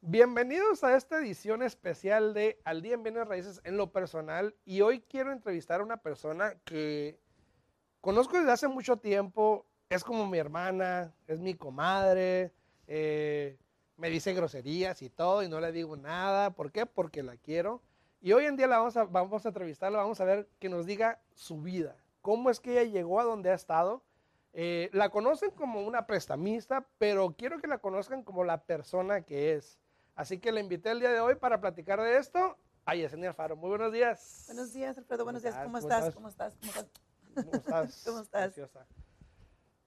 Bienvenidos a esta edición especial de Al Día en Bienes Raíces en lo personal y hoy quiero entrevistar a una persona que conozco desde hace mucho tiempo, es como mi hermana, es mi comadre, eh, me dice groserías y todo y no le digo nada, ¿por qué? Porque la quiero. Y hoy en día la vamos a, vamos a entrevistarla, vamos a ver que nos diga su vida, cómo es que ella llegó a donde ha estado. Eh, la conocen como una prestamista, pero quiero que la conozcan como la persona que es. Así que le invité el día de hoy para platicar de esto a Yesenia Alfaro. Muy buenos días. Buenos días, Alfredo. Buenos días. ¿Cómo estás? ¿Cómo estás? ¿Cómo estás? ¿Cómo estás? ¿Cómo estás? Preciosa.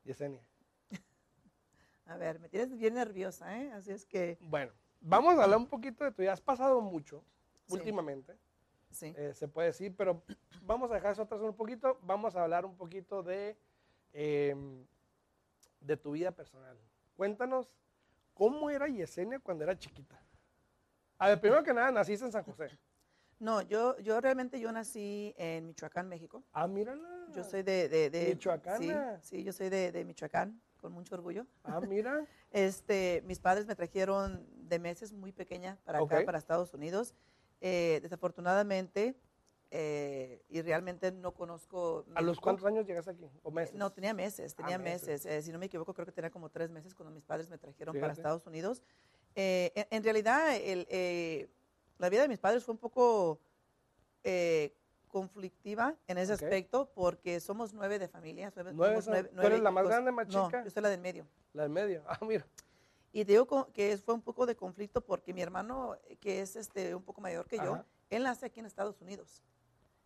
Yesenia. A ver, me tienes bien nerviosa, ¿eh? Así es que... Bueno, vamos a hablar un poquito de tu vida. Has pasado mucho Sí. últimamente, Sí. eh, se puede decir, pero vamos a dejar eso atrás un poquito. Vamos a hablar un poquito de, em, de tu vida personal. Cuéntanos, ¿cómo era Yesenia cuando era chiquita? A ver, primero que nada, naciste en San José. No, yo, yo realmente yo nací en Michoacán, México. Ah, mírala. Yo soy de... de, de Michoacana. Sí, sí, yo soy de, de Michoacán, con mucho orgullo. Ah, mira. Este, mis padres me trajeron de meses muy pequeña para acá, para Estados Unidos. Eh, desafortunadamente, eh, y realmente no conozco... ¿A los cuántos años llegaste aquí? ¿O meses? No, tenía meses, tenía Ah, meses. meses. Eh, si no me equivoco, creo que tenía como tres meses cuando mis padres me trajeron para. Estados Unidos. Eh, en, en realidad, el, eh, la vida de mis padres fue un poco eh, conflictiva en ese aspecto porque somos nueve de familia. Nueve son- ¿tú eres la más hijos. grande, más No, chica? yo soy la del medio. La del medio. Ah, mira. Y digo que fue un poco de conflicto porque mi hermano, eh, que es este un poco mayor que yo, él nace aquí en Estados Unidos.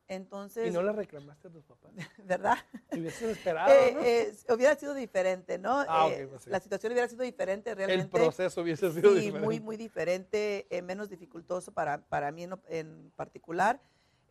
Entonces, ¿Y no le reclamaste a tus papás? ¿verdad? Hubieses esperado, Eh, ¿no? eh, hubiera sido diferente, ¿no? Ah, ok, Eh, pues sí. La situación hubiera sido diferente El realmente. proceso hubiese sido sí, diferente. muy, muy diferente, menos dificultoso para, para mí en, en particular.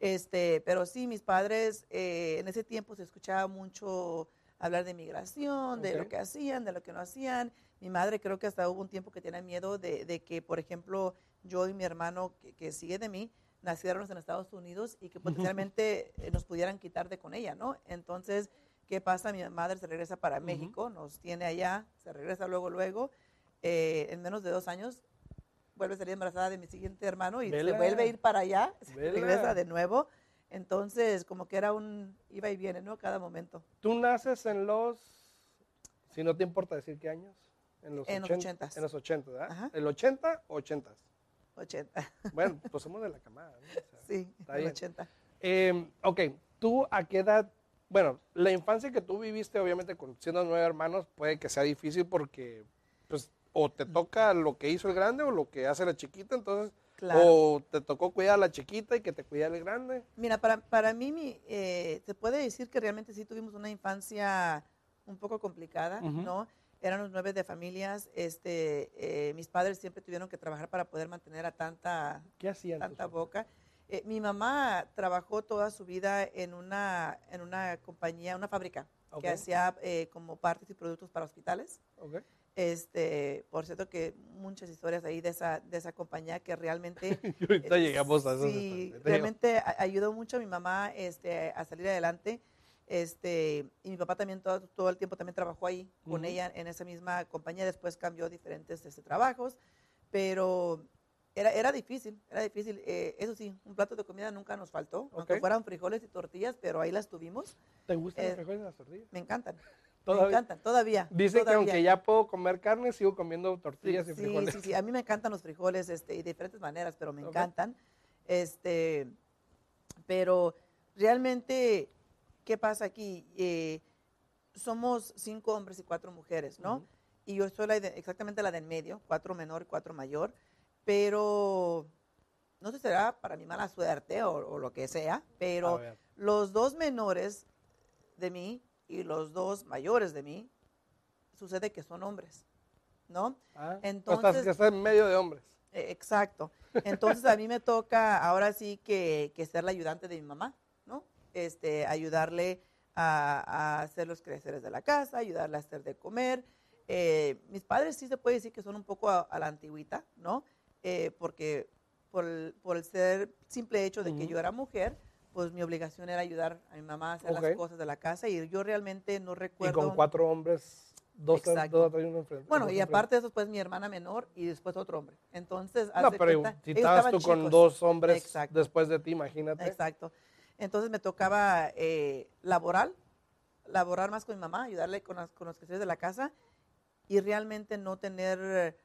Este, pero sí, mis padres, en ese tiempo se escuchaba mucho hablar de migración, de lo que hacían, de lo que no hacían. Mi madre creo que hasta hubo un tiempo que tenía miedo de, de que, por ejemplo, yo y mi hermano, que, que sigue de mí, naciéramos en Estados Unidos y que potencialmente eh, nos pudieran quitar de con ella, ¿no? Entonces, ¿qué pasa? Mi madre se regresa para Ujú. México, nos tiene allá, se regresa luego, luego. eh, en menos de dos años vuelve a salir embarazada de mi siguiente hermano y Vela. se vuelve a ir para allá, se regresa de nuevo. Entonces, como que era un iba y viene, ¿no? Cada momento. Tú naces en los, si no te importa decir qué años, en los, En los 80, ochentas. En los 80, ¿verdad? Ajá. ¿El 80 o 80? 80. Bueno, pues somos de la camada. ¿no? O sea, Sí, Está en bien. 80. eh, ok, ¿tú a qué edad? Bueno, la infancia que tú viviste, obviamente, con siendo nueve hermanos, puede que sea difícil porque, pues, o te toca lo que hizo el grande o lo que hace la chiquita, entonces, Claro. o te tocó cuidar a la chiquita y que te cuidara el grande. Mira, para, para mí, mi, eh, se puede decir que realmente sí tuvimos una infancia un poco complicada, Ujú. ¿no? Éramos nueve de familias. Este, eh, mis padres siempre tuvieron que trabajar para poder mantener a tanta, ¿Qué tanta boca. Eh, mi mamá trabajó toda su vida en una, en una compañía, una fábrica, que hacía eh, como partes y productos para hospitales. Ok. Este, por cierto que muchas historias ahí de esa, de esa compañía que realmente Y ahorita eh, llegamos a eso. Sí, realmente ayudó mucho a mi mamá este, a salir adelante. Este, y mi papá también todo, todo el tiempo también trabajó ahí con ella en esa misma compañía. Después cambió diferentes este, trabajos, pero era, era difícil, era difícil. Eh, eso sí, un plato de comida nunca nos faltó, aunque fueran frijoles y tortillas, pero ahí las tuvimos. ¿Te gustan los eh, frijoles y las tortillas? Me encantan, me Todavía. encantan, todavía. Dicen que aunque ya puedo comer carne, sigo comiendo tortillas y Sí, frijoles. sí, sí. A mí me encantan los frijoles este, y de diferentes maneras, pero me encantan. Este, pero realmente, ¿qué pasa aquí? Eh, somos cinco hombres y cuatro mujeres, ¿no? Y yo soy la de- exactamente la de en medio, cuatro menor y cuatro mayor, pero no sé si será para mi mala suerte o, o lo que sea, pero los dos menores de mí y los dos mayores de mí, sucede que son hombres, ¿no? Ah, entonces- estás, que estás en medio de hombres. Eh, Exacto. Entonces a mí me toca ahora sí que, que ser la ayudante de mi mamá, ¿no? Este, ayudarle a, a hacer los creceres de la casa, ayudarle a hacer de comer. Eh, mis padres sí se puede decir que son un poco a, a la antigüita, ¿no? Eh, porque por el, por el ser simple hecho de que yo era mujer, pues mi obligación era ayudar a mi mamá a hacer las cosas de la casa y yo realmente no Y recuerdo. con cuatro hombres, dos, Exacto. dos atrás y uno enfrente. Bueno, dos y aparte de eso, pues mi hermana menor y después otro hombre. Entonces, No, pero cuenta, si estabas tú con dos hombres Exacto. después de ti, imagínate. Exacto. Entonces me tocaba eh, laborar, laborar más con mi mamá, ayudarle con, las, con los quehaceres de la casa y realmente no tener,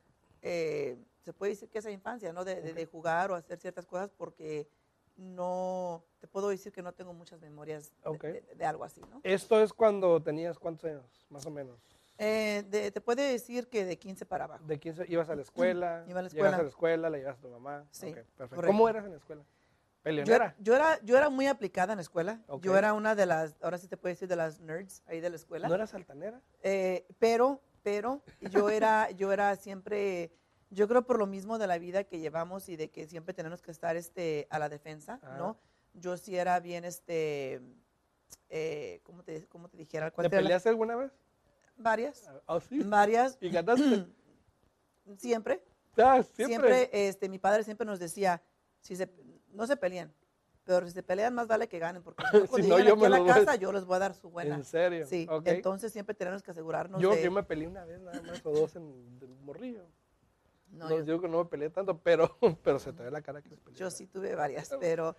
eh, se puede decir que esa infancia, ¿no? De, de- de jugar o hacer ciertas cosas porque no, te puedo decir que no tengo muchas memorias de- Ok. de, de algo así, ¿no? Esto es cuando tenías cuántos años, más o menos. Eh, de- te puede decir que de 15 para abajo. De 15, ibas a la escuela, Iba a la llegas escuela. a la escuela, le llevas a tu mamá. Sí, perfecto. correcto. ¿Cómo eras en la escuela? Yo, ¿Peleonera? yo era, yo era muy aplicada en la escuela. Yo era una de las, ahora sí te puedo decir, de las nerds ahí de la escuela. ¿No eras altanera? Eh, pero, pero yo era, yo era siempre, yo creo por lo mismo de la vida que llevamos y de que siempre tenemos que estar este, a la defensa, Ah. ¿no? Yo sí era bien, este, eh, ¿cómo, te, cómo te dijera? ¿Te ¿Cuál era la- peleaste alguna vez? Varias, Ah, sí. varias, ¿Y ganaste? siempre, Ah, siempre, siempre. este, mi padre siempre nos decía, si se, no se peleen, pero si se pelean más vale que ganen, porque si no, yo aquí me a la voy casa yo les voy a dar su buena. ¿En serio? Sí, Ok. entonces siempre tenemos que asegurarnos yo, de... yo me peleé una vez nada más o dos en el morrillo. No, No, yo- digo que no me peleé tanto, pero, pero se te ve la cara que se peleó. Yo sí tuve varias, pero,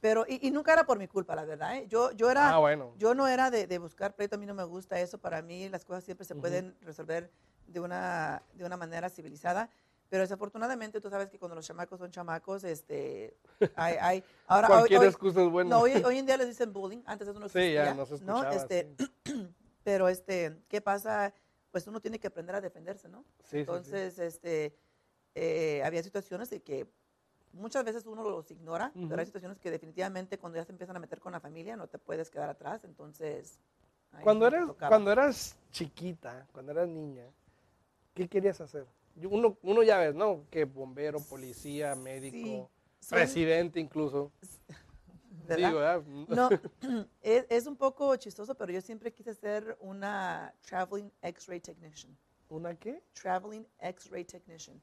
pero y, y nunca era por mi culpa, la verdad. ¿eh? Yo, yo era, Ah, bueno. yo no era de, de buscar pleito, a mí no me gusta eso. Para mí las cosas siempre se pueden resolver de una, de una manera civilizada. Pero desafortunadamente tú sabes que cuando los chamacos son chamacos, este, hay, hay ahora Cualquier hoy- excusa es buena. no, hoy, hoy en día les dicen bullying, antes eso no sí, ya existía, no se escuchaba. Este, sí. pero este, ¿qué pasa? Pues uno tiene que aprender a defenderse, ¿no? Sí. Entonces, este, eh, había situaciones de que muchas veces uno los ignora, Ujú. pero hay situaciones que definitivamente cuando ya se empiezan a meter con la familia no te puedes quedar atrás. Entonces, Cuando eras, cuando eras chiquita, cuando eras niña, ¿qué querías hacer? Uno, uno ya ves, ¿no? Que bombero, policía, médico, Sí, presidente incluso. ¿verdad? Digo, ¿verdad? No, es, es un poco chistoso, pero yo siempre quise ser una traveling X-ray technician. ¿Una qué? Traveling X-ray technician.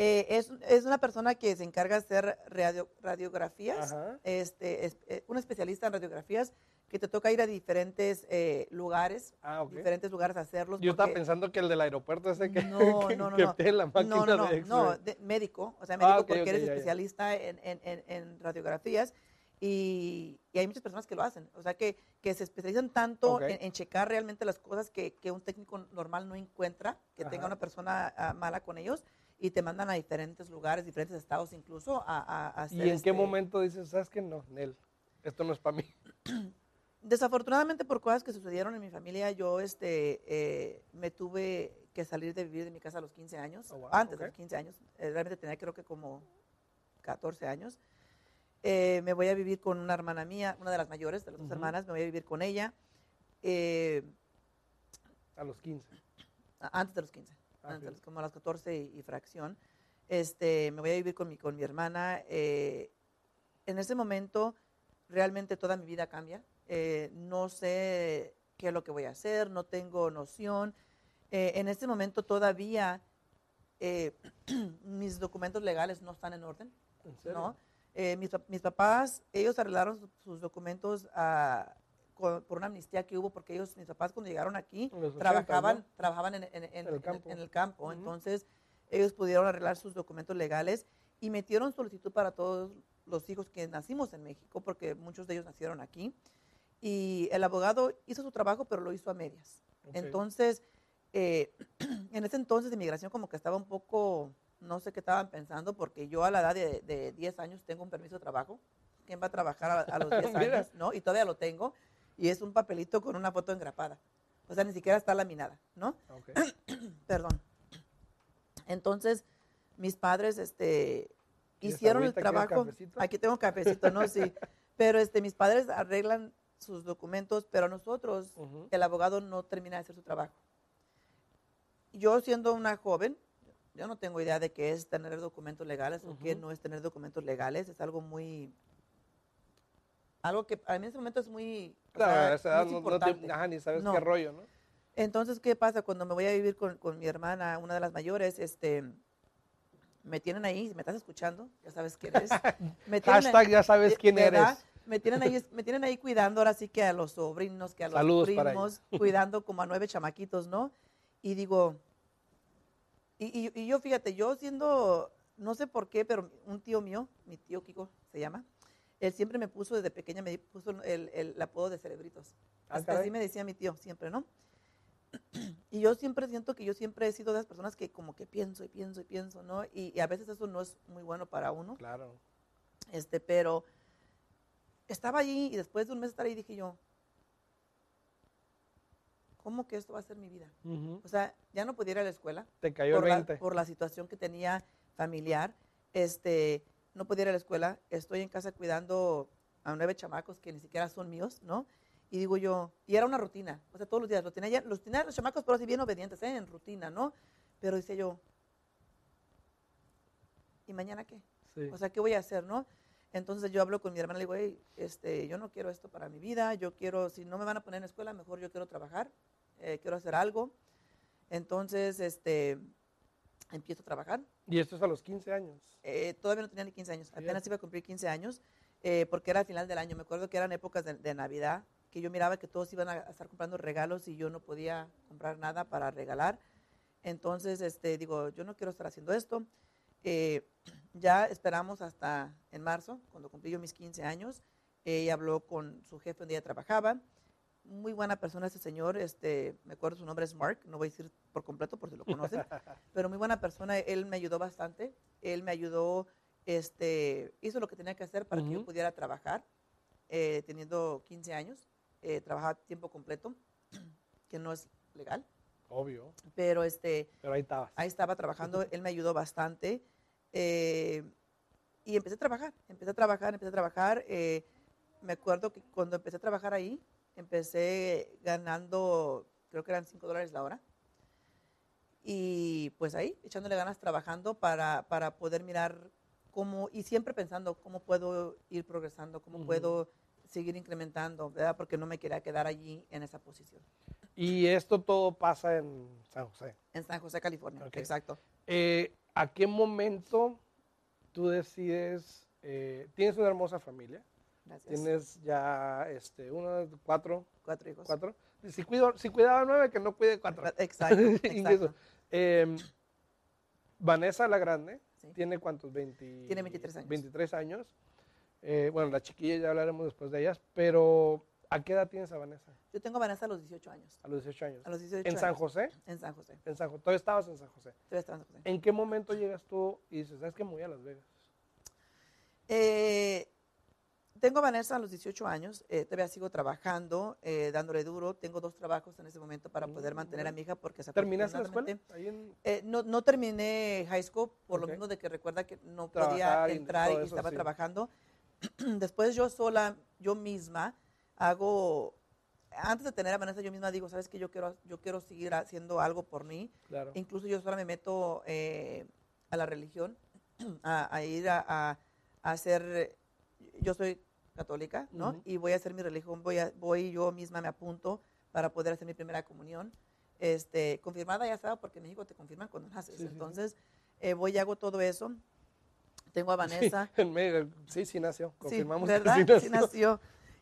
Eh, es, es una persona que se encarga de hacer radio- radiografías, Ajá. este, es, eh, un especialista en radiografías que te toca ir a diferentes eh, lugares, Ah, diferentes lugares a hacerlos. Yo estaba pensando que el del aeropuerto ese que, No, que, no, no, que no. tiene la máquina no, no, no, de X-ray. no, de- médico, o sea, Ah, médico porque ok, eres ya, especialista en, en- en- en radiografías y, y hay muchas personas que lo hacen, o sea, que, que se especializan tanto en, en checar realmente las cosas que, que un técnico normal no encuentra, que tenga una persona ah, mala con ellos y te mandan a diferentes lugares, diferentes estados incluso a, a- a hacer ¿Y en qué este- momento dices, sabes que no, Nel, esto no es para mí? Desafortunadamente por cosas que sucedieron en mi familia, yo este, eh, me tuve que salir de vivir de mi casa a los 15 años, Oh, wow, antes ok. de los 15 años, eh, realmente tenía creo que como 14 años. Eh, me voy a vivir con una hermana mía, una de las mayores de las dos Ujú. hermanas, me voy a vivir con ella eh, A los 15. a- antes de los 15, Ah, de ok. los- como a las 14 y, y fracción. Este, me voy a vivir con mi, con mi hermana. eh, en ese momento, realmente toda mi vida cambia. Eh, no sé qué es lo que voy a hacer, no tengo noción. Eh, en este momento todavía eh, mis documentos legales no están en orden. ¿En serio? ¿no? Eh, mis, mis papás, ellos arreglaron su- sus documentos ah, con- por una amnistía que hubo, porque ellos, mis papás cuando llegaron aquí, En los 80, trabajaban, ¿no? trabajaban en, en- en- el campo. en el campo. Ujú. Entonces, ellos pudieron arreglar sus documentos legales y metieron solicitud para todos los hijos que nacimos en México, porque muchos de ellos nacieron aquí. Y el abogado hizo su trabajo, pero lo hizo a medias. Ok. Entonces, eh, en ese entonces de inmigración como que estaba un poco, no sé qué estaban pensando, porque yo a la edad de, de 10 años tengo un permiso de trabajo. ¿Quién va a trabajar a, a los 10 Mira. años? ¿no? Y todavía lo tengo. Y es un papelito con una foto engrapada. O sea, ni siquiera está laminada, ¿no? Perdón. Entonces, mis padres este, ¿Quieres hicieron el trabajo. Aquí tengo cafecito, ¿no? Sí. Pero este, mis padres arreglan sus documentos, pero nosotros, Ujú. el abogado no termina de hacer su trabajo. Yo siendo una joven, yo no tengo idea de qué es tener documentos legales o qué no es tener documentos legales. Es algo muy... Algo que a mí en ese momento es muy... o Claro, sea, a esa edad muy no, no te, ajá, ni sabes No. qué rollo, ¿no? Entonces, ¿qué pasa? Cuando me voy a vivir con, con mi hermana, una de las mayores, este, me tienen ahí, me estás escuchando, ya sabes quién eres. Me Hashtag ya sabes quién ¿verdad? eres. me tienen ahí, me tienen ahí cuidando ahora sí que a los sobrinos, que a los Saludos para primos, cuidando como a nueve chamaquitos, ¿no? Y digo, y, y- y yo fíjate, yo siendo, no sé por qué, pero un tío mío, mi tío Kiko se llama, él siempre me puso desde pequeña, me puso el, el- el apodo de cerebritos. Ah, Hasta así me decía mi tío, siempre, ¿no? Y yo siempre siento que yo siempre he sido de las personas que como que pienso y pienso y pienso, ¿no? Y, y a veces eso no es muy bueno para uno. Claro. Este, pero estaba allí y después de un mes estar ahí dije yo, ¿cómo que esto va a ser mi vida? O sea, ya no podía ir a la escuela Te cayó por el la, 20. por la situación que tenía familiar. Este, no podía ir a la escuela, estoy en casa cuidando a nueve chamacos que ni siquiera son míos, ¿no? Y digo yo, y era una rutina, o sea, todos los días, los tenía, ya- los, tenía los chamacos, pero así bien obedientes, ¿eh? en rutina, ¿no? Pero dice yo, ¿y mañana qué? Sí. O sea, ¿qué voy a hacer, no? Entonces yo hablo con mi hermana, le digo, "Ey, este, yo no quiero esto para mi vida, yo quiero, si no me van a poner en escuela, mejor yo quiero trabajar, eh, quiero hacer algo. Entonces, este, empiezo a trabajar. y esto es a los 15 años. Eh, todavía no tenía ni 15 años, apenas iba a cumplir 15 años, eh, porque era al final del año. Me acuerdo que eran épocas de, de Navidad, que yo miraba que todos iban a, a estar comprando regalos y yo no podía comprar nada para regalar. Entonces, este, digo, yo no quiero estar haciendo esto. Eh, ya esperamos hasta en marzo, cuando cumplí yo mis 15 años. Ella habló con su jefe donde ella trabajaba. Muy buena persona ese señor, este, me acuerdo su nombre es Mark, no voy a decir por completo por si lo conocen, pero muy buena persona, él me ayudó bastante, él me ayudó, este, hizo lo que tenía que hacer para que yo pudiera trabajar, eh, teniendo 15 años, eh, trabajaba tiempo completo, que no es legal, Obvio. pero este, Pero ahí estabas. ahí estaba trabajando, él me ayudó bastante. eh, y empecé a trabajar, empecé a trabajar, empecé a trabajar. eh, me acuerdo que cuando empecé a trabajar ahí, empecé ganando, creo que eran 5 dólares la hora. Y pues ahí, echándole ganas, trabajando para, para poder mirar cómo, y siempre pensando cómo puedo ir progresando, cómo puedo seguir incrementando, ¿verdad? Porque no me quería quedar allí en esa posición. Y esto todo pasa en San José. En San José, California, exacto. Eh, ¿A qué momento tú decides, eh, tienes una hermosa familia, Gracias. tienes ya este, uno, cuatro, Cuatro hijos. cuatro, si, cuido, si cuidaba nueve, que no cuide cuatro. Exacto, exacto. Eh, Vanessa la Grande, Sí. ¿tiene cuántos? 20, Tiene 23 años. 23 años. Eh, bueno, la chiquilla ya hablaremos después de ellas, pero ¿a qué edad tienes a Vanessa? Yo tengo a Vanessa a los 18 años. A los 18 años. A los 18 ¿En San años. José? En San José. En San José. Todavía estabas en San José. Todavía estaba en San José. ¿En qué momento llegas tú y dices, sabes que me voy a Las Vegas? Eh, tengo a Vanessa a los 18 años. eh, todavía sigo trabajando, eh, dándole duro. Tengo dos trabajos en ese momento para poder Mm, mantener a mi hija porque ¿Terminaste la escuela? en- Eh, no, no terminé high school por Ok. lo mismo de que recuerda que no Trabajar podía y entrar y, eso, estaba sí. trabajando. Después yo sola, yo misma, hago, antes de tener a Vanessa, yo misma digo, sabes que yo quiero, yo quiero seguir haciendo algo por mí. claro. Incluso yo sola me meto eh, a la religión, a, a ir a, a- a hacer, yo soy católica, ¿no? Ujú. Y voy a hacer mi religión, voy, a, voy yo misma me apunto para poder hacer mi primera comunión. Este, confirmada ya estaba, porque en México te confirman cuando naces. Sí, sí, sí. Entonces, eh, voy y hago todo eso. Tengo a Sí, Vanessa. en México. Sí, sí nació. Sí, Confirmamos que ¿verdad? sí Sí nació. nació.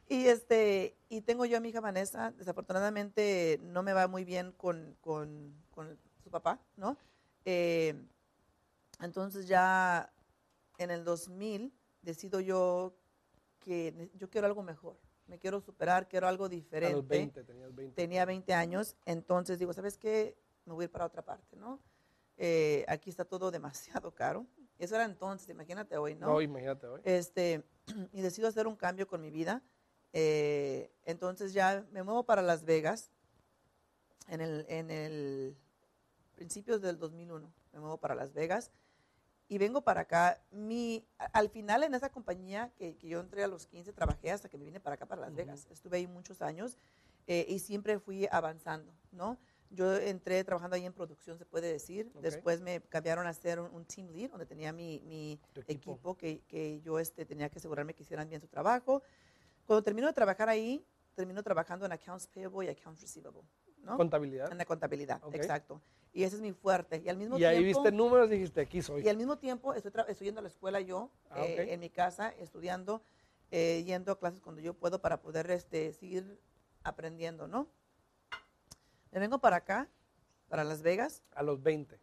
Y, este, y tengo yo a mi hija Vanessa. Desafortunadamente no me va muy bien con, con- con su papá, ¿no? Eh, entonces ya en el 2000 decido yo que yo quiero algo mejor. Me quiero superar, quiero algo A diferente los 20, tenías 20. tenía 20 años, entonces digo, ¿sabes qué? Me voy a ir para otra parte, ¿no? Eh, aquí está todo demasiado caro. Eso era entonces, imagínate hoy, ¿no? No, imagínate hoy. Este, y decido hacer un cambio con mi vida. Eh, entonces ya me muevo para Las Vegas en el, en el principios del 2001. Me muevo para Las Vegas y vengo para acá. Mi, al final en esa compañía que, que yo entré a los 15, trabajé hasta que me vine para acá, para Las. Vegas. Estuve ahí muchos años eh, y siempre fui avanzando, ¿no? Yo entré trabajando ahí en producción, se puede decir. Ok. Después me cambiaron a ser un, un team lead, donde tenía mi, mi equipo. equipo, que, que yo este, tenía que asegurarme que hicieran bien su trabajo. Cuando termino de trabajar ahí, termino trabajando en accounts payable y accounts receivable, ¿no? Contabilidad. En la contabilidad, exacto. Y ese es mi fuerte. Y al mismo Y ahí tiempo, viste números y dijiste, aquí soy. y al mismo tiempo estoy, estoy yendo a la escuela yo, Ah, eh, en mi casa, estudiando. eh, yendo a clases cuando yo puedo para poder este, seguir aprendiendo, ¿no? Me vengo para acá, para Las Vegas. A los 20.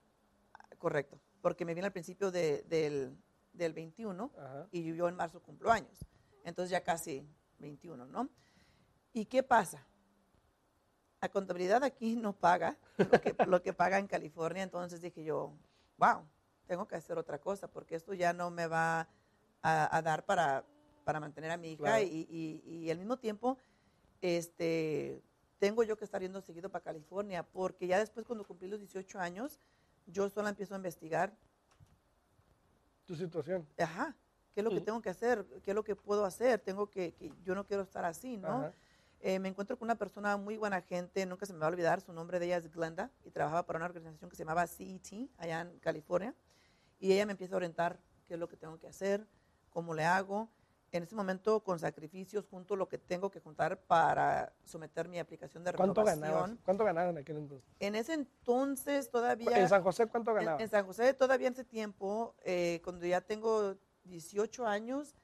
Correcto, porque me vine al principio de- del, del 21 Ajá. y yo en marzo cumplo años. Entonces ya casi 21, ¿no? ¿Y qué pasa? La contabilidad aquí no paga lo que, lo que paga en California, entonces dije yo, wow, tengo que hacer otra cosa porque esto ya no me va a, a dar para, para mantener a mi hija Claro. y, y- y al mismo tiempo este, tengo yo que estar yendo seguido para California porque ya después cuando cumplí los 18 años, yo sola empiezo a investigar Tu situación. ajá, ¿qué es lo que Ujú. tengo que hacer? ¿Qué es lo que puedo hacer? Tengo que, que yo no quiero estar así, ¿no? Ajá. Eh, me encuentro con una persona muy buena gente, nunca se me va a olvidar, su nombre de ella es Glenda y trabajaba para una organización que se llamaba CET allá en California y ella me empieza a orientar qué es lo que tengo que hacer, cómo le hago. En ese momento, con sacrificios, junto lo que tengo que juntar para someter mi aplicación de ¿Cuánto renovación. ganabas? ¿Cuánto ganabas en aquel entonces? En ese entonces todavía... ¿En San José cuánto En, ganabas? en San José todavía en ese tiempo, eh, cuando ya tengo 18 años,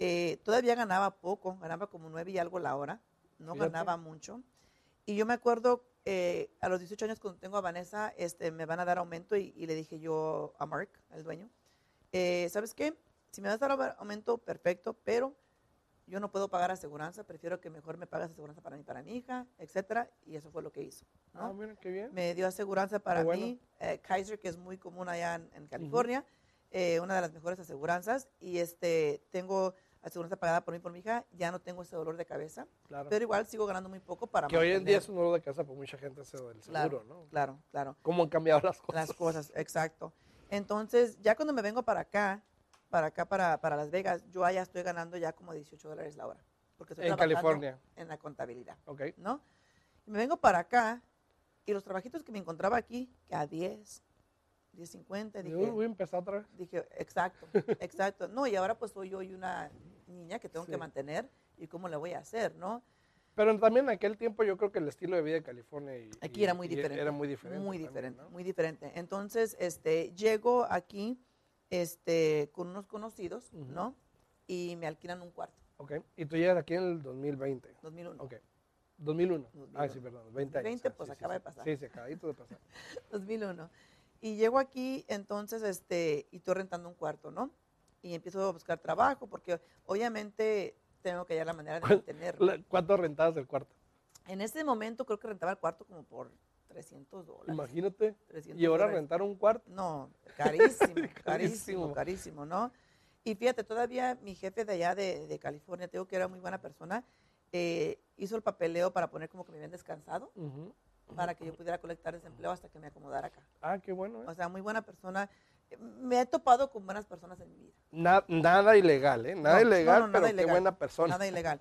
eh, todavía ganaba poco, ganaba como 9 y algo la hora, no Fíjate. ganaba mucho. Y yo me acuerdo, eh, a los 18 años cuando tengo a Vanessa, este, me van a dar aumento y, y le dije yo a Mark, el dueño, eh, ¿sabes qué? Si me vas a dar aumento, perfecto, pero yo no puedo pagar aseguranza, prefiero que mejor me pagas aseguranza para mí, para mi hija, etcétera, y eso fue lo que hizo. ¿no? Ah, mira, qué bien. me dio aseguranza para bueno. mí, eh, Kaiser, que es muy común allá en, en California, eh, una de las mejores aseguranzas, y este tengo aseguranza pagada por mí por mi hija, ya no tengo ese dolor de cabeza, Claro. pero igual sigo ganando muy poco para que hoy en día es un dolor de casa por mucha gente ese del seguro, Claro, ¿no? Claro, claro, ¿Cómo han cambiado las cosas? las cosas, exacto. Entonces, ya cuando me vengo para acá, para acá, para, para Las Vegas, yo allá estoy ganando ya como 18 dólares la hora, porque estoy En California. en la contabilidad. Ok. ¿no? Y me vengo para acá y los trabajitos que me encontraba aquí, que a 10, 10.50, Yo dije, voy a empezar otra vez. dije, exacto, exacto. No, y ahora pues soy yo y una niña que tengo Sí. que mantener y cómo le voy a hacer, ¿no? Pero también en aquel tiempo yo creo que el estilo de vida de California y, Aquí y- era muy diferente. Era muy diferente. Muy también, diferente, ¿no? muy diferente. Entonces, este, llego aquí este, con unos conocidos, Ujú. ¿no? Y me alquilan un cuarto, Ok. Y tú llegas aquí en el 2020. 2001. Ok. 2001. Ah, 2001. sí, perdón. 20 años. 20, Ah, pues, sí, acaba sí. de pasar. Sí, sí, acabadito de pasar. 2001. Y llego aquí, entonces, este, y estoy rentando un cuarto, ¿no? Y empiezo a buscar trabajo, porque obviamente tengo que hallar la manera de ¿Cuál- mantenerlo. ¿Cuánto rentabas del cuarto? En ese momento creo que rentaba el cuarto como por 300 dólares. Imagínate. 300 Y ahora dólares. rentar un cuarto. No, carísimo, Carísimo. carísimo, carísimo, ¿no? Y fíjate, todavía mi jefe de allá de, de California, te digo que era muy buena persona, eh, hizo el papeleo para poner como que me habían descansado, Ujú. para que yo pudiera colectar desempleo hasta que me acomodara acá. Ah, qué bueno. ¿eh? O sea, muy buena persona. Me he topado con buenas personas en mi vida. Na- nada ilegal, ¿eh? Nada No, ilegal, no, pero qué ilegal. buena persona. Nada ilegal.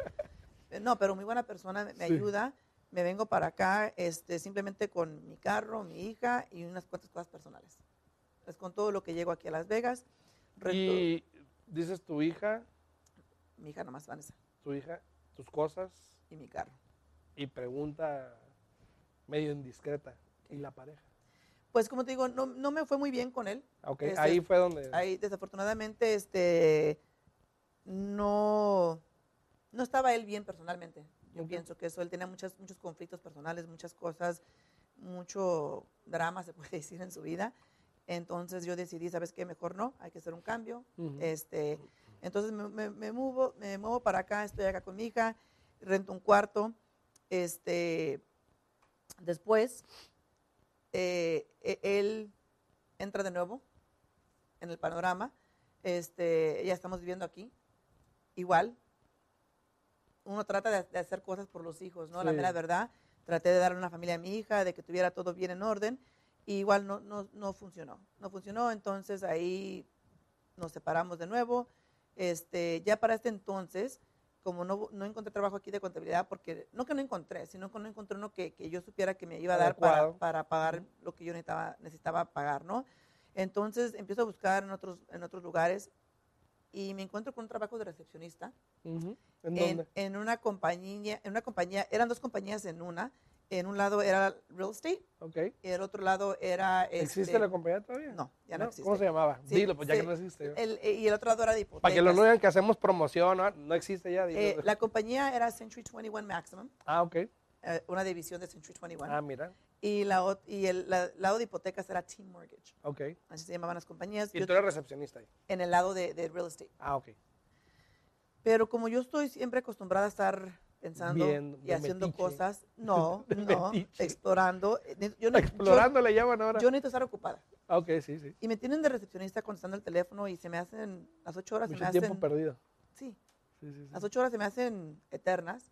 Eh, No, pero muy buena persona, me, Sí. ayuda. Me vengo para acá este, simplemente con mi carro, mi hija y unas cuantas cosas personales. Es con todo lo que llego aquí a Las Vegas. Rento- Y dices tu hija, Mi hija nomás Vanessa tu hija, tus cosas y mi carro. y pregunta medio indiscreta. ¿Y la pareja? Pues como te digo, no, no me fue muy bien con él. Ok, Este, ahí fue donde... Ahí desafortunadamente este, no, no estaba él bien personalmente. Yo pienso que eso, él tenía muchas, muchos conflictos personales, muchas cosas, mucho drama, se puede decir, en su vida. Entonces yo decidí, ¿sabes qué? Mejor no, hay que hacer un cambio. Este, entonces me, me, me muevo, me muevo para acá, estoy acá con mi hija, rento un cuarto. Este, después, eh, e- él entra de nuevo en el panorama. Este, ya estamos viviendo aquí. Igual, uno trata de, de hacer cosas por los hijos, ¿no? La mera verdad. Traté de darle una familia a mi hija, de que tuviera todo bien en orden. Y igual no, no, no funcionó. No funcionó, entonces ahí nos separamos de nuevo. Este, ya para este entonces, como no, no encontré trabajo aquí de contabilidad, porque no que no encontré, sino que no encontré uno que, que yo supiera que me iba a dar para, para pagar lo que yo necesitaba, necesitaba pagar, ¿no? Entonces empiezo a buscar en otros, en otros lugares y me encuentro con un trabajo de recepcionista Ujú. ¿En en, dónde? en una compañía, en una compañía, eran dos compañías en una, En un lado era real estate Ok. y el otro lado era... ¿Existe este, la compañía todavía? No, ya no, existe. ¿Cómo se llamaba? Sí, Dilo, pues ya sí, que no existe. el- y el otro lado era de hipotecas. Para que lo no digan que hacemos promoción, ¿no? No existe ya. Eh, la compañía era Century 21 Maximum, Ah, ok. eh, una división de Century 21. Ah, mira. y la, y el la- lado de hipotecas era Team Mortgage. Ok. Así se llamaban las compañías. Y Yo- tú eres recepcionista ahí. en el lado de, de real estate. Ah, ok. Pero como yo estoy siempre acostumbrada a estar pensando y haciendo metiche. cosas, no, no, metiche. explorando. eh, Yo, ne- Explorando le llaman yo, ahora. yo necesito estar ocupada. Ah, ok, sí, sí. Y me tienen de recepcionista contestando el teléfono y se me hacen, las ocho horas se Mucho me tiempo hacen, perdido. sí, Sí, sí, sí. las ocho horas se me hacen eternas.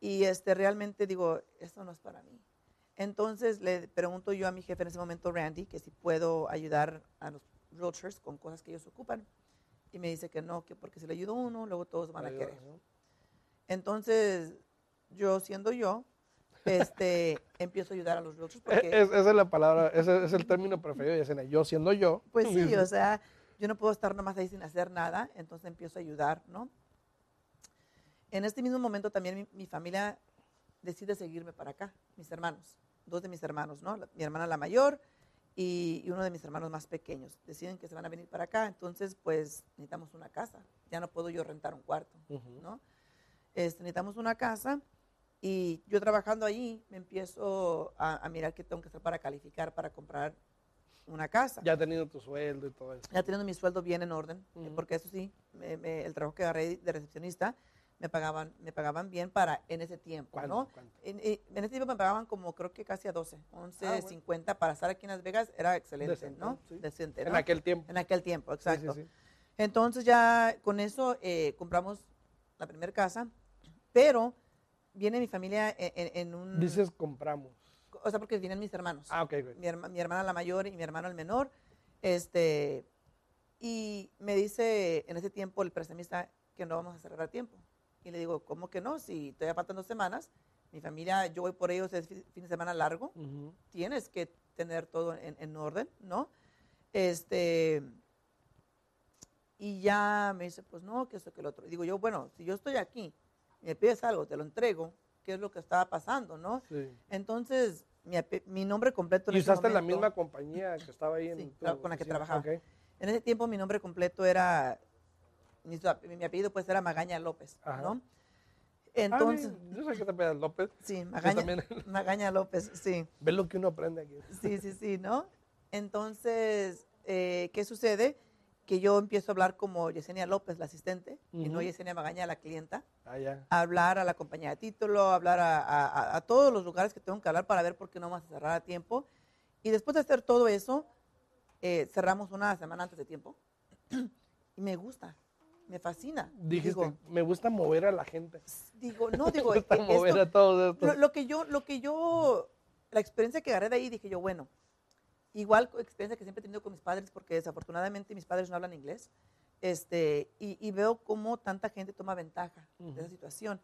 Y este, realmente digo, esto no es para mí. Entonces le pregunto yo a mi jefe en ese momento, Randy, que si puedo ayudar a los realtors con cosas que ellos ocupan. Y me dice que no, que porque si le ayudo a uno, luego todos van a querer. ¿no? Entonces, yo siendo yo, este, empiezo a ayudar a los realtors porque, Es- esa es la palabra, ese es el término preferido de Yesenia. Yo siendo yo. pues sí, o sea, yo no puedo estar nomás ahí sin hacer nada, entonces empiezo a ayudar, ¿no? En este mismo momento también mi, mi familia decide seguirme para acá, mis hermanos, dos de mis hermanos, ¿no? La- mi hermana la mayor y, y uno de mis hermanos más pequeños. Deciden que se van a venir para acá, entonces pues necesitamos una casa. Ya no puedo yo rentar un cuarto. ¿no? Este, necesitamos una casa y yo trabajando ahí me empiezo a, a mirar qué tengo que hacer para calificar para comprar una casa. Ya, Ya teniendo tu sueldo y todo eso. teniendo mi sueldo bien en orden, eh, Ujú. porque eso sí, me- me- el trabajo que agarré de recepcionista me pagaban, me pagaban bien para en ese tiempo, ¿Cuánto? ¿no? ¿Cuánto? En, en- en ese tiempo me pagaban como creo que casi a 12, 11, Ah, bueno. 50 para estar aquí en Las Vegas era excelente, Decente, ¿no? sí. Decente, En ¿no? aquel tiempo. En aquel tiempo, Sí, sí, exacto. sí. Entonces ya con eso eh, compramos la primera casa, pero viene mi familia en, en- en un... Dices compramos. O sea, porque vienen mis hermanos. Ah, ok. Mi, herma- mi hermana la mayor y mi hermano el menor. Este, y me dice en ese tiempo el prestamista que no vamos a cerrar a tiempo. Y le digo, ¿cómo que no? Si todavía faltan dos semanas, mi familia, yo voy por ellos, es fi- fin de semana largo, tienes que tener todo en, en orden, ¿no? Este, y ya me dice, pues no, que eso, que lo otro. Y digo yo, bueno, si yo estoy aquí, me pides algo, te lo entrego, ¿qué es lo que estaba pasando, no? Sí. Entonces, mi, nombre completo en ¿Y usaste la momento- misma compañía que estaba ahí en Sí, tu con la que trabajaba. En ese tiempo mi nombre completo era, mi, mi apellido pues era Magaña López, Ajá. ¿no? Ah, Entonces, sí, yo sé que te López. sí, Magaña. Magaña López, sí. Ve lo que uno aprende aquí. Sí, sí, sí, ¿no? Entonces, eh, ¿qué sucede? Que yo empiezo a hablar como Yesenia López, la asistente, y no. Yesenia Magaña, la clienta, Ah, ya. a hablar a la compañía de título, a hablar a, a- a- todos los lugares que tengo que hablar para ver por qué no vamos a cerrar a tiempo. Y después de hacer todo eso, eh, cerramos una semana antes de tiempo. y me gusta, me fascina. Dijiste, Digo, me gusta mover a la gente. digo, no, digo, me gusta mover esto- a todos estos. lo, lo que yo, lo que yo, la experiencia que agarré de ahí, dije yo, bueno, igual experiencia que siempre he tenido con mis padres, porque desafortunadamente mis padres no hablan inglés, este, y, y veo cómo tanta gente toma ventaja de Ujú. esa situación.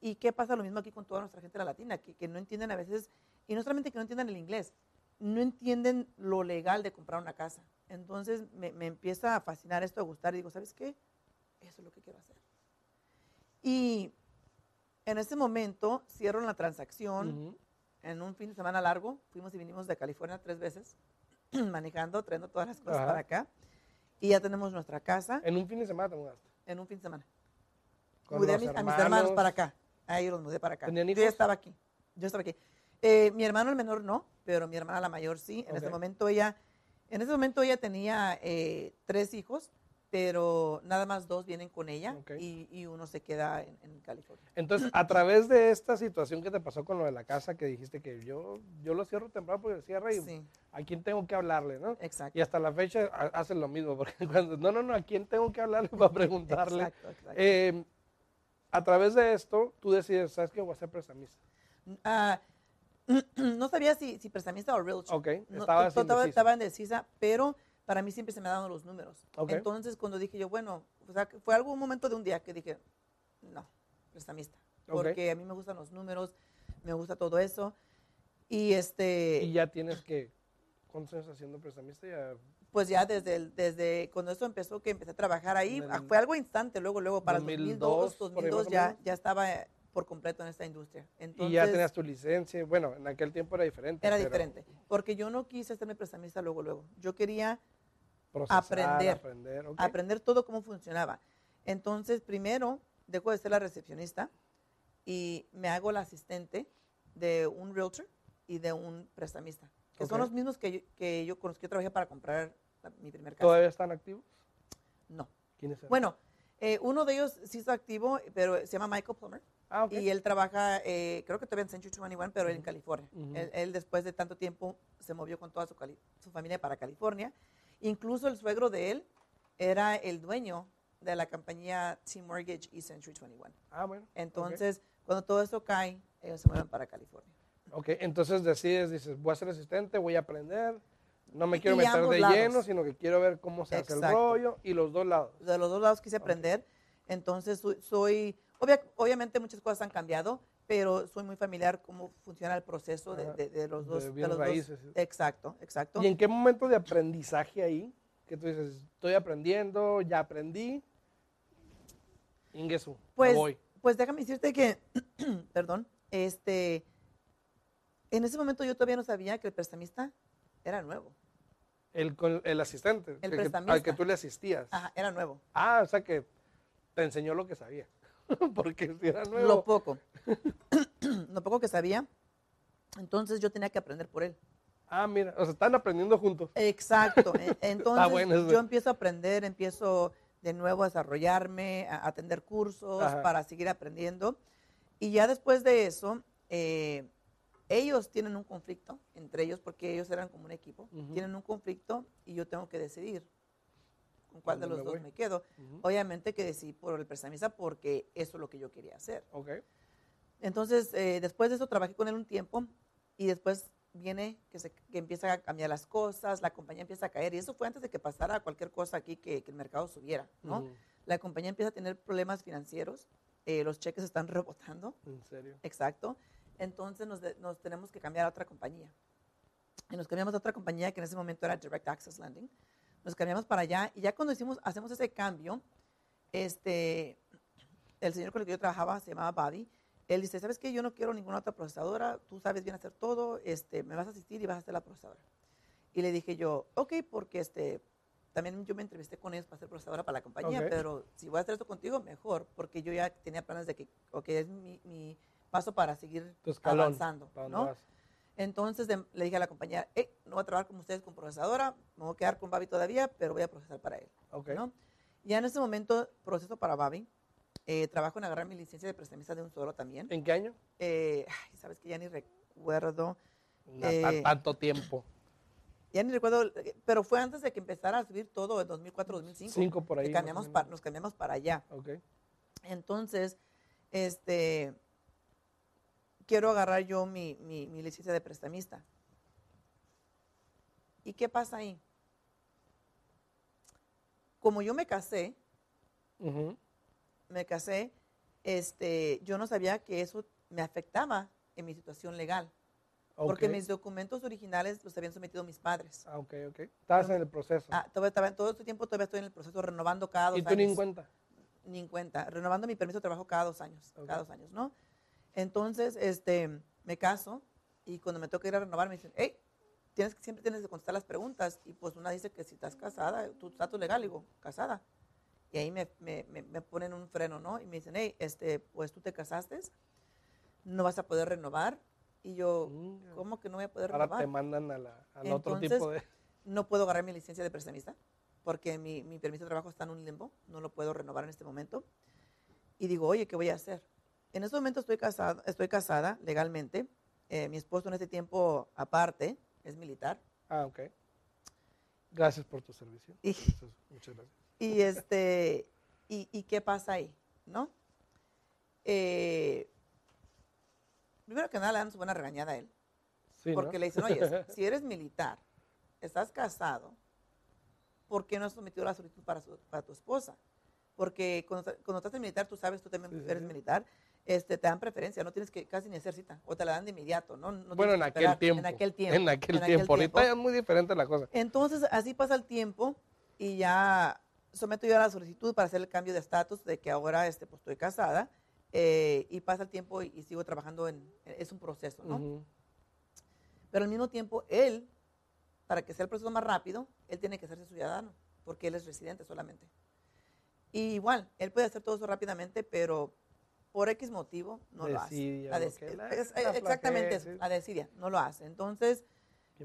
¿Y qué pasa lo mismo aquí con toda nuestra gente la latina? Que, que no entienden a veces, y no solamente que no entiendan el inglés, no entienden lo legal de comprar una casa. Entonces me, me empieza a fascinar esto, a gustar, y digo, ¿sabes qué? Eso es lo que quiero hacer. Y en ese momento cierro la transacción Ujú. En un fin de semana largo. Fuimos y vinimos de California tres veces, manejando, trayendo todas las cosas Ajá. para acá. Y ya tenemos nuestra casa En un fin de semana te mudaste. en un fin de semana. Con mudé a mis, a mis hermanos para acá. Ahí los mudé para acá. ¿Tenían Yo ya estaba aquí. Yo estaba aquí. Eh, mi hermano el menor no, pero mi hermana la mayor sí. En ese Ok. momento ella, en ese momento ella tenía eh, tres hijos, pero nada más dos vienen con ella y, y uno se queda en, en California. Entonces, a través de esta situación que te pasó con lo de la casa, que dijiste que yo, yo lo cierro temprano porque cierra y Sí, a quién tengo que hablarle, ¿no? exacto. Y hasta la fecha ha- hacen lo mismo, porque cuando, no, no, no, a quién tengo que hablarle para preguntarle. Exacto, exacto. Eh, a través de esto, tú decides, ¿sabes qué? Voy a ser prestamista. Ah, no sabía si, si prestamista o realtor. Ok, No, estabas to- estaba, indecisa. estaba indecisa, pero para mí siempre se me daban los números. Ok. Entonces, cuando dije yo, bueno, o sea, fue algún momento de un día que dije, no, prestamista. Porque a mí me gustan los números, me gusta todo eso. Y este, Y ya tienes que, ¿cuántos años haciendo prestamista? Ya, pues ya desde, el- desde cuando eso empezó, que empecé a trabajar ahí, el fue algo instante, luego, luego, para el 2002, 2002, por ahí más 2002 o ya, ya estaba eh, por completo en esta industria. y ya tenías tu licencia. Bueno, en aquel tiempo era diferente. Era diferente, porque yo no quise hacerme prestamista luego, luego. Yo quería aprender, aprender, aprender todo cómo funcionaba. Entonces, primero, dejo de ser la recepcionista y me hago la asistente de un realtor y de un prestamista, que son los mismos que yo, que yo, con los que yo trabajé para comprar mi primer casa. ¿Todavía están activos? No. ¿Quiénes son? Bueno, eh, uno de ellos sí está activo, pero se llama Michael Plummer. Ah, y él trabaja, eh, creo que todavía en Century 21, pero en California. él, después de tanto tiempo se movió con toda su, su, familia para California. Incluso el suegro de él era el dueño de la compañía Team Mortgage y Century 21. Ah, bueno. Entonces, cuando todo eso cae, ellos se mueven para California. Ok, entonces decides, dices, voy a ser asistente, voy a aprender, no me quiero meter de lleno, sino que quiero ver cómo se hace el rollo y los dos lados. De los dos lados quise aprender. Entonces, soy, obviamente muchas cosas han cambiado, pero soy muy familiar cómo funciona el proceso de, los dos. De, los raíces. Exacto, exacto. ¿Y en qué momento de aprendizaje ahí? Que tú dices, estoy aprendiendo, ya aprendí. Ingesu, pues, voy. Pues déjame decirte que, perdón, este, en ese momento yo todavía no sabía que el prestamista era nuevo. El, el asistente, el al que tú le asistías. Ajá, era nuevo. Ah, o sea que te enseñó lo que sabía. Porque si era nuevo. Lo poco. lo poco que sabía. Entonces yo tenía que aprender por él. Ah, mira, o sea, están aprendiendo juntos. Exacto. E, entonces yo empiezo a aprender, empiezo de nuevo a desarrollarme, a atender cursos para seguir aprendiendo. Y ya después de eso, eh, ellos tienen un conflicto entre ellos porque ellos eran como un equipo, tienen un conflicto y yo tengo que decidir con cuál de los dos me quedo. Obviamente que decidí por el prestamista porque eso es lo que yo quería hacer. Entonces, eh, después de eso trabajé con él un tiempo y después viene que, se, que empieza a cambiar las cosas, la compañía empieza a caer y eso fue antes de que pasara cualquier cosa aquí que, el mercado subiera, ¿no? La compañía empieza a tener problemas financieros, eh, los cheques están rebotando. ¿En serio? Exacto entonces nos, tenemos que cambiar a otra compañía. Y nos cambiamos a otra compañía que en ese momento era Direct Access Lending. Nos cambiamos para allá y ya cuando hicimos, hacemos ese cambio, este, el señor con el que yo trabajaba se llamaba Bobby. Él dice, ¿sabes qué? Yo no quiero ninguna otra procesadora, tú sabes bien hacer todo, este, me vas a asistir y vas a ser la procesadora. Y le dije yo, ok, porque este, también yo me entrevisté con ellos para ser procesadora para la compañía, pero si voy a hacer esto contigo, mejor, porque yo ya tenía planes de que, ok, es mi paso para seguir avanzando. ¿no? Entonces le dije a la compañía, no voy a trabajar con ustedes con procesadora, me voy a quedar con Babi todavía, pero voy a procesar para él. Okay. ¿no? Ya en ese momento proceso para Babi. Eh, trabajo en agarrar mi licencia de prestamista de un solo también. ¿En qué año? Eh, sabes que ya ni recuerdo. Eh, tanto tiempo. Ya ni recuerdo, pero fue antes de que empezara a subir todo, en 2004, 2005. Cinco por ahí. Cambiamos nos cambiamos para allá. Okay. Entonces, este, quiero agarrar yo mi, licencia de prestamista. ¿Y qué pasa ahí? Como yo me casé, me casé, este, yo no sabía que eso me afectaba en mi situación legal. Porque mis documentos originales los habían sometido mis padres. Ah, ok, ok. Estabas en el proceso. Ah, todavía estaba, todo este tiempo todavía estoy en el proceso renovando cada dos años. ¿Y tú ni en cuenta? Ni en cuenta. Renovando mi permiso de trabajo cada dos años. Cada dos años, ¿no? Entonces, este, me caso y cuando me toca ir a renovar me dicen, hey, tienes, siempre tienes que contestar las preguntas. Y pues una dice que si estás casada, tu estatus legal, digo, casada. Y ahí me, me, me, ponen un freno, ¿no? Y me dicen, hey, este, pues tú te casaste, no vas a poder renovar. Y yo, mm. ¿cómo que no voy a poder renovar? Ahora te mandan a la, al otro tipo de... No puedo agarrar mi licencia de prestamista porque mi, mi permiso de trabajo está en un limbo, no lo puedo renovar en este momento. Y digo, oye, ¿qué voy a hacer? En este momento estoy casada, estoy casada legalmente. Eh, mi esposo en este tiempo, aparte, es militar. Ah, ok. Gracias por tu servicio. Y, Muchas gracias. Y, este, y, qué pasa ahí? ¿No? Eh, primero que nada le dan su buena regañada a él. porque le dicen, oye, si eres militar, estás casado, ¿por qué no has sometido la solicitud para, para tu esposa? Porque cuando, cuando, estás en militar, tú sabes, tú también eres militar, este, te dan preferencia, no tienes que casi ni hacer cita, o te la dan de inmediato, ¿no? bueno, en aquel, tiempo, en aquel tiempo. En aquel tiempo. Ahorita es muy diferente la cosa. Entonces, así pasa el tiempo y ya someto yo a la solicitud para hacer el cambio de estatus de que ahora este, pues, estoy casada eh, y pasa el tiempo y, y sigo trabajando en, es un proceso, ¿no? Ujú. Pero al mismo tiempo, él, para que sea el proceso más rápido, él tiene que hacerse ciudadano, porque él es residente solamente. Y igual, él puede hacer todo eso rápidamente, pero por X motivo no lo hace. La des- exactamente eso, la desidia, no lo hace. Entonces,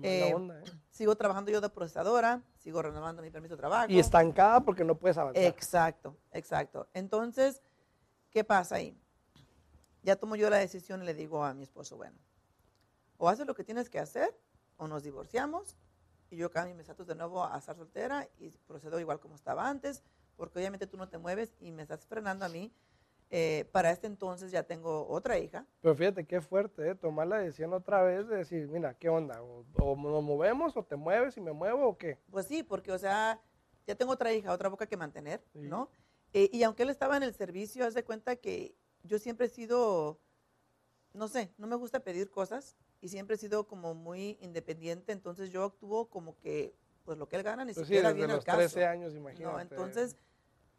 eh, onda, ¿eh? sigo trabajando yo de procesadora, sigo renovando mi permiso de trabajo. Y estancada porque no puedes avanzar. Exacto, exacto. Entonces, ¿qué pasa ahí? Ya tomo yo la decisión y le digo a mi esposo, bueno, o haces lo que tienes que hacer o nos divorciamos y yo cambio mi estatus de nuevo a estar soltera y procedo igual como estaba antes, porque obviamente tú no te mueves y me estás frenando a mí. Eh, para este entonces ya tengo otra hija. Pero fíjate qué fuerte, ¿eh? Tomar la decisión otra vez de decir, mira, ¿qué onda? O, o nos movemos o te mueves y me muevo o qué. Pues sí, porque, o sea, ya tengo otra hija, otra boca que mantener, Sí. ¿no? Eh, y aunque él estaba en el servicio, haz de cuenta que yo siempre he sido, no sé, no me gusta pedir cosas y siempre he sido como muy independiente, entonces yo actúo como que, pues lo que él gana ni Pues sí, siquiera desde viene al los caso. 13 años, imagínate. No, entonces,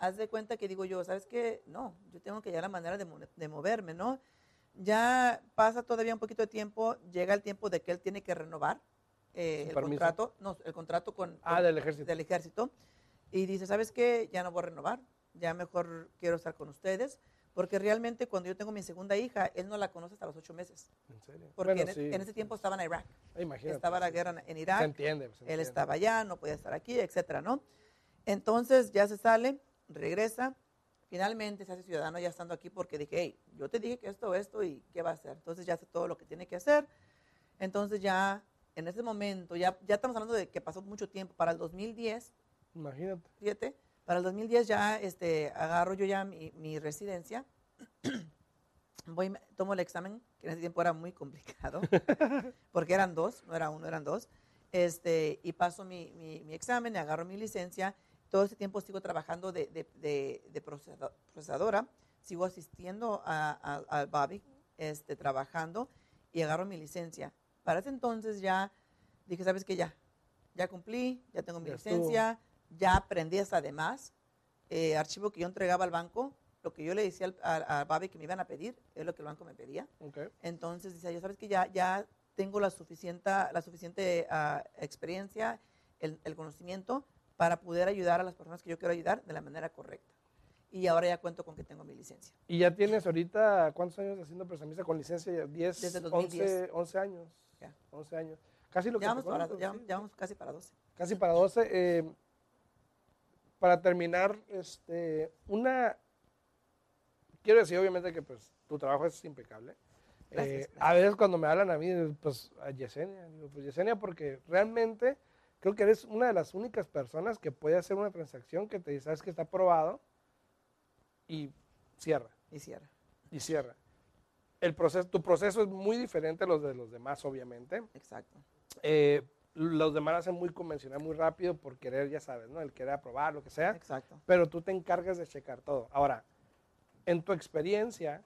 haz de cuenta que digo yo, ¿sabes qué? No, yo tengo que hallar la manera de, de moverme, ¿no? Ya pasa todavía un poquito de tiempo, llega el tiempo de que él tiene que renovar eh, el permiso. contrato, no, el contrato con, Ah, con- del ejército. del ejército y dice, ¿sabes qué? Ya no voy a renovar, ya mejor quiero estar con ustedes, porque realmente cuando yo tengo mi segunda hija, él no la conoce hasta los ocho meses, ¿En serio? porque Bueno, en, sí, en ese tiempo estaba en Irak, ah, imagínate, estaba la guerra en- en Se Irak, entiende. se él entiende. estaba allá, no podía estar aquí, etcétera, ¿no? Entonces ya se sale, regresa, finalmente se hace ciudadano ya estando aquí porque dije, hey, yo te dije que esto, esto y qué va a hacer. Entonces ya hace todo lo que tiene que hacer. Entonces ya en ese momento, ya, ya estamos hablando de que pasó mucho tiempo, para el 2010, Imagínate. fíjate, para el 2010 ya este, agarro yo ya mi, mi residencia, voy, tomo el examen, que en ese tiempo era muy complicado, porque eran dos, no era uno, eran dos, este, y paso mi, mi, mi examen, y agarro mi licencia, todo ese tiempo sigo trabajando de, de, de, de procesa- procesadora, sigo asistiendo a- a- Bobby, este, trabajando, y agarro mi licencia. Para ese entonces ya dije, ¿sabes qué? Ya, ya cumplí, ya tengo mi Ya estuvo. licencia, ya aprendí hasta además, eh, archivo que yo entregaba al banco, lo que yo le decía al, al Babi que me iban a pedir, es lo que el banco me pedía. Ok. Entonces decía, yo sabes que ya, ya tengo la suficiente, la suficiente ah, experiencia, el, el conocimiento para poder ayudar a las personas que yo quiero ayudar de la manera correcta. Y ahora ya cuento con que tengo mi licencia. ¿Y ya tienes ahorita cuántos años haciendo prestamista con licencia? Ya, 10, Desde el 11, 2010. 11 años. Ya. 11 años. Casi lo que Ya te vamos, para, ya, ya vamos casi para 12. Casi para 12. eh, para terminar, este, una... Quiero decir, obviamente, que pues tu trabajo es impecable. Gracias, Eh, gracias. A veces cuando me hablan a mí, pues a Yesenia, digo, pues Yesenia, porque realmente creo que eres una de las únicas personas que puede hacer una transacción que te dice, sabes que está aprobado y cierra, Y cierra. y cierra. El proceso, tu proceso es muy diferente a los de los demás, obviamente. Exacto. Eh, los demás hacen muy convencional, muy rápido por querer, ya sabes, ¿no? El querer aprobar, lo que sea. Exacto. Pero tú te encargas de checar todo. Ahora, en tu experiencia,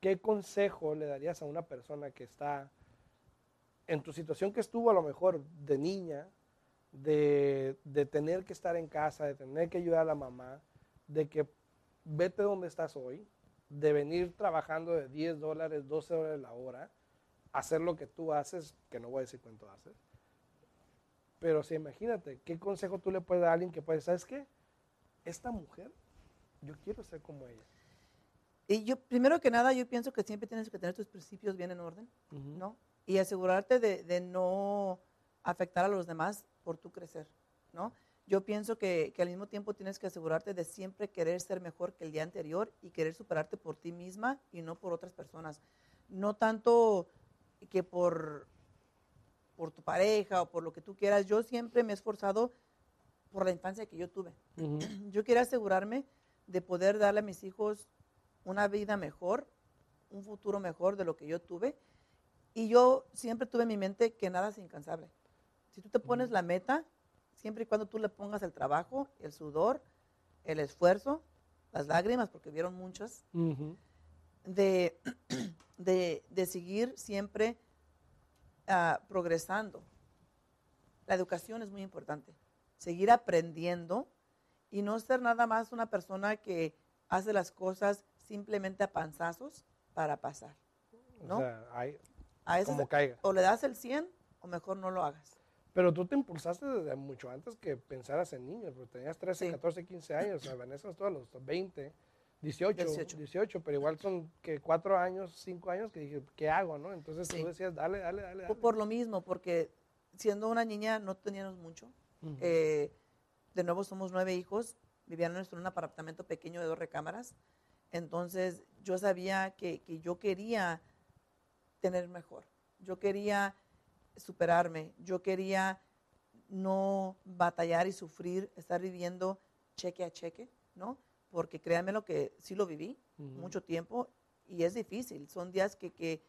¿qué consejo le darías a una persona que está en tu situación que estuvo a lo mejor de niña, de, de tener que estar en casa, de tener que ayudar a la mamá, de que vete donde estás hoy, de venir trabajando de 10 dólares, 12 dólares la hora, hacer lo que tú haces, que no voy a decir cuánto haces, pero sí, imagínate, ¿qué consejo tú le puedes dar a alguien que puede, ¿sabes qué? Esta mujer, yo quiero ser como ella. Y yo, primero que nada, yo pienso que siempre tienes que tener tus principios bien en orden, ¿no? Y asegurarte de, de no afectar a los demás por tu crecer, ¿no? Yo pienso que, que al mismo tiempo tienes que asegurarte de siempre querer ser mejor que el día anterior y querer superarte por ti misma y no por otras personas. No tanto que por, por tu pareja o por lo que tú quieras. Yo siempre me he esforzado por la infancia que yo tuve. Yo quiero asegurarme de poder darle a mis hijos una vida mejor, un futuro mejor de lo que yo tuve. Y yo siempre tuve en mi mente que nada es incansable. Si tú te pones la meta, siempre y cuando tú le pongas el trabajo, el sudor, el esfuerzo, las lágrimas, porque vieron muchas, Ujú. de, de, de seguir siempre ah, progresando. La educación es muy importante. Seguir aprendiendo y no ser nada más una persona que hace las cosas simplemente a panzazos para pasar. ¿no? O sea, hay, A veces como caiga. o le das el 100 o mejor no lo hagas. Pero tú te impulsaste desde mucho antes que pensaras en niños, porque tenías 13, Sí. 14, 15 años, o sea, Vanessa estuvo a los 20, 18, 18, 18. pero igual son que 4 años, 5 años que dije, ¿qué hago, no? Entonces Sí. tú decías, dale, dale, dale. Por, dale. por lo mismo, porque siendo una niña no teníamos mucho. Ujú. Eh, de nuevo somos nueve hijos, vivíamos en un apartamento pequeño de dos recámaras. Entonces yo sabía que, que yo quería tener mejor. Yo quería superarme. Yo quería no batallar y sufrir, estar viviendo cheque a cheque, ¿no? Porque créanme lo que sí lo viví mucho tiempo y es difícil. Son días que, que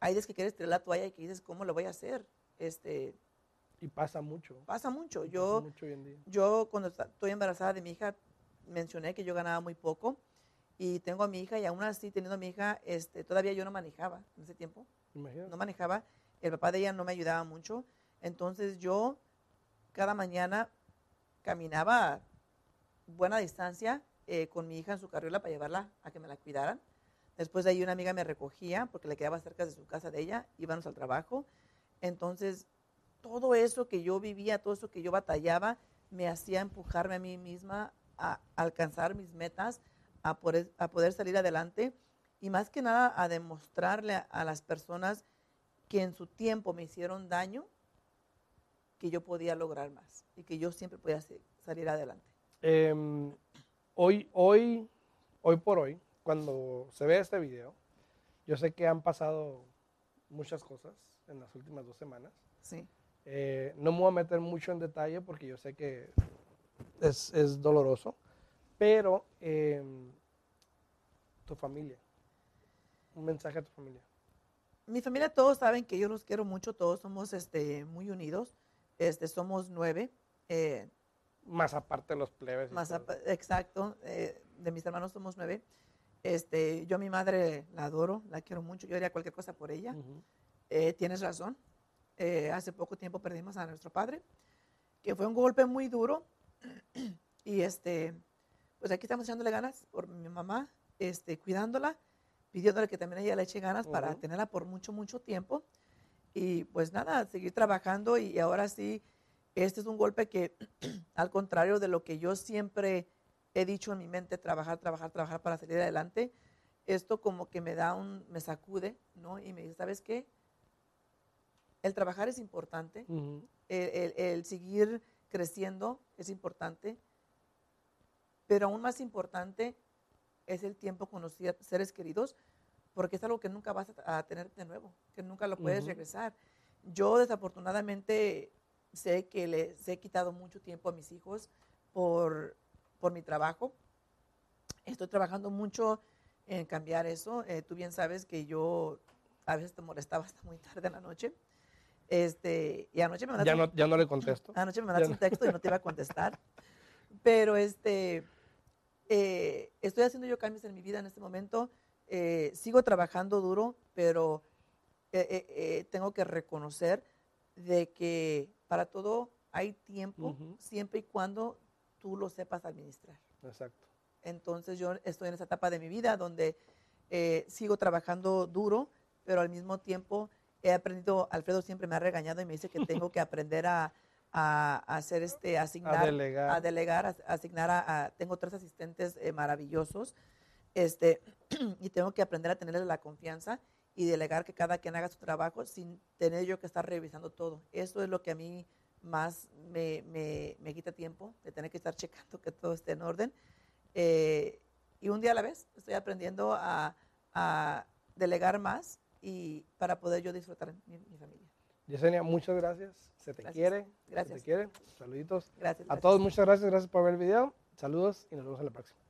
hay días que quieres tirar la toalla y que dices, ¿cómo lo voy a hacer? Este, Y pasa mucho. pasa mucho. Yo, mucho hoy en día. yo cuando estoy embarazada de mi hija, mencioné que yo ganaba muy poco y tengo a mi hija y aún así teniendo a mi hija, este, todavía yo no manejaba en ese tiempo, Imagínate. no manejaba, el papá de ella no me ayudaba mucho, entonces yo cada mañana caminaba buena distancia eh, con mi hija en su carriola para llevarla a que me la cuidaran. Después de ahí una amiga me recogía porque le quedaba cerca de su casa de ella, íbamos al trabajo. Entonces, todo eso que yo vivía, todo eso que yo batallaba, me hacía empujarme a mí misma a alcanzar mis metas, a poder, a poder salir adelante y más que nada a demostrarle a, a las personas que en su tiempo me hicieron daño, que yo podía lograr más y que yo siempre podía salir adelante. Em, hoy, hoy, hoy por hoy, cuando se ve este video, yo sé que han pasado muchas cosas en las últimas dos semanas. Sí, Eh, no me voy a meter mucho en detalle porque yo sé que es, es doloroso, pero em, tu familia, un mensaje a tu familia. mi familia todos saben que yo los quiero mucho, todos somos este, muy unidos, este, somos nueve, eh, Más aparte de los plebes. más exacto, eh, de mis hermanos somos nueve. Este, yo a mi madre la adoro, la quiero mucho, yo haría cualquier cosa por ella. Eh, tienes razón, eh, hace poco tiempo perdimos a nuestro padre, que fue un golpe muy duro y este, pues aquí estamos echándole ganas por mi mamá, este, cuidándola, pidiéndole que también ella le eche ganas para tenerla por mucho, mucho tiempo. Y pues nada, seguir trabajando y ahora sí, este es un golpe que, al contrario de lo que yo siempre he dicho en mi mente, trabajar, trabajar, trabajar para salir adelante, esto como que me da un, me sacude, ¿no? Y me dice, ¿sabes qué? El trabajar es importante, el- el seguir creciendo es importante, pero aún más importante es el tiempo con los seres queridos, porque es algo que nunca vas a, tener de nuevo, que nunca lo puedes Ujú. regresar. Yo desafortunadamente sé que les he quitado mucho tiempo a mis hijos por, por mi trabajo. Estoy trabajando mucho en cambiar eso. Eh, tú bien sabes que yo a veces te molestaba hasta muy tarde en la noche. Este, y anoche me mandaste, Ya no, ya no le contesto. anoche me mandaste un texto y no te iba a contestar. Pero este, eh, estoy haciendo yo cambios en mi vida en este momento. Eh, sigo trabajando duro, pero eh, tengo que reconocer de que para todo hay tiempo, siempre y cuando tú lo sepas administrar. Exacto. Entonces yo estoy en esa etapa de mi vida donde sigo trabajando duro, pero al mismo tiempo he aprendido, Alfredo siempre me ha regañado y me dice que tengo que aprender a, a- a hacer este, a asignar, A delegar. a delegar, a- a asignar a, a- tengo tres asistentes eh, maravillosos, este, y tengo que aprender a tenerles la confianza y delegar que cada quien haga su trabajo sin tener yo que estar revisando todo. Eso es lo que a mí más me, me- me quita tiempo, de tener que estar checando que todo esté en orden. Eh, y un día a la vez estoy aprendiendo a, a delegar más y para poder yo disfrutar mi, mi familia. Yesenia, muchas gracias. Se te Gracias. quiere. Se Gracias. te quiere. Saluditos. Gracias. A gracias. todos, muchas gracias. Gracias por ver el video. Saludos y nos vemos en la próxima.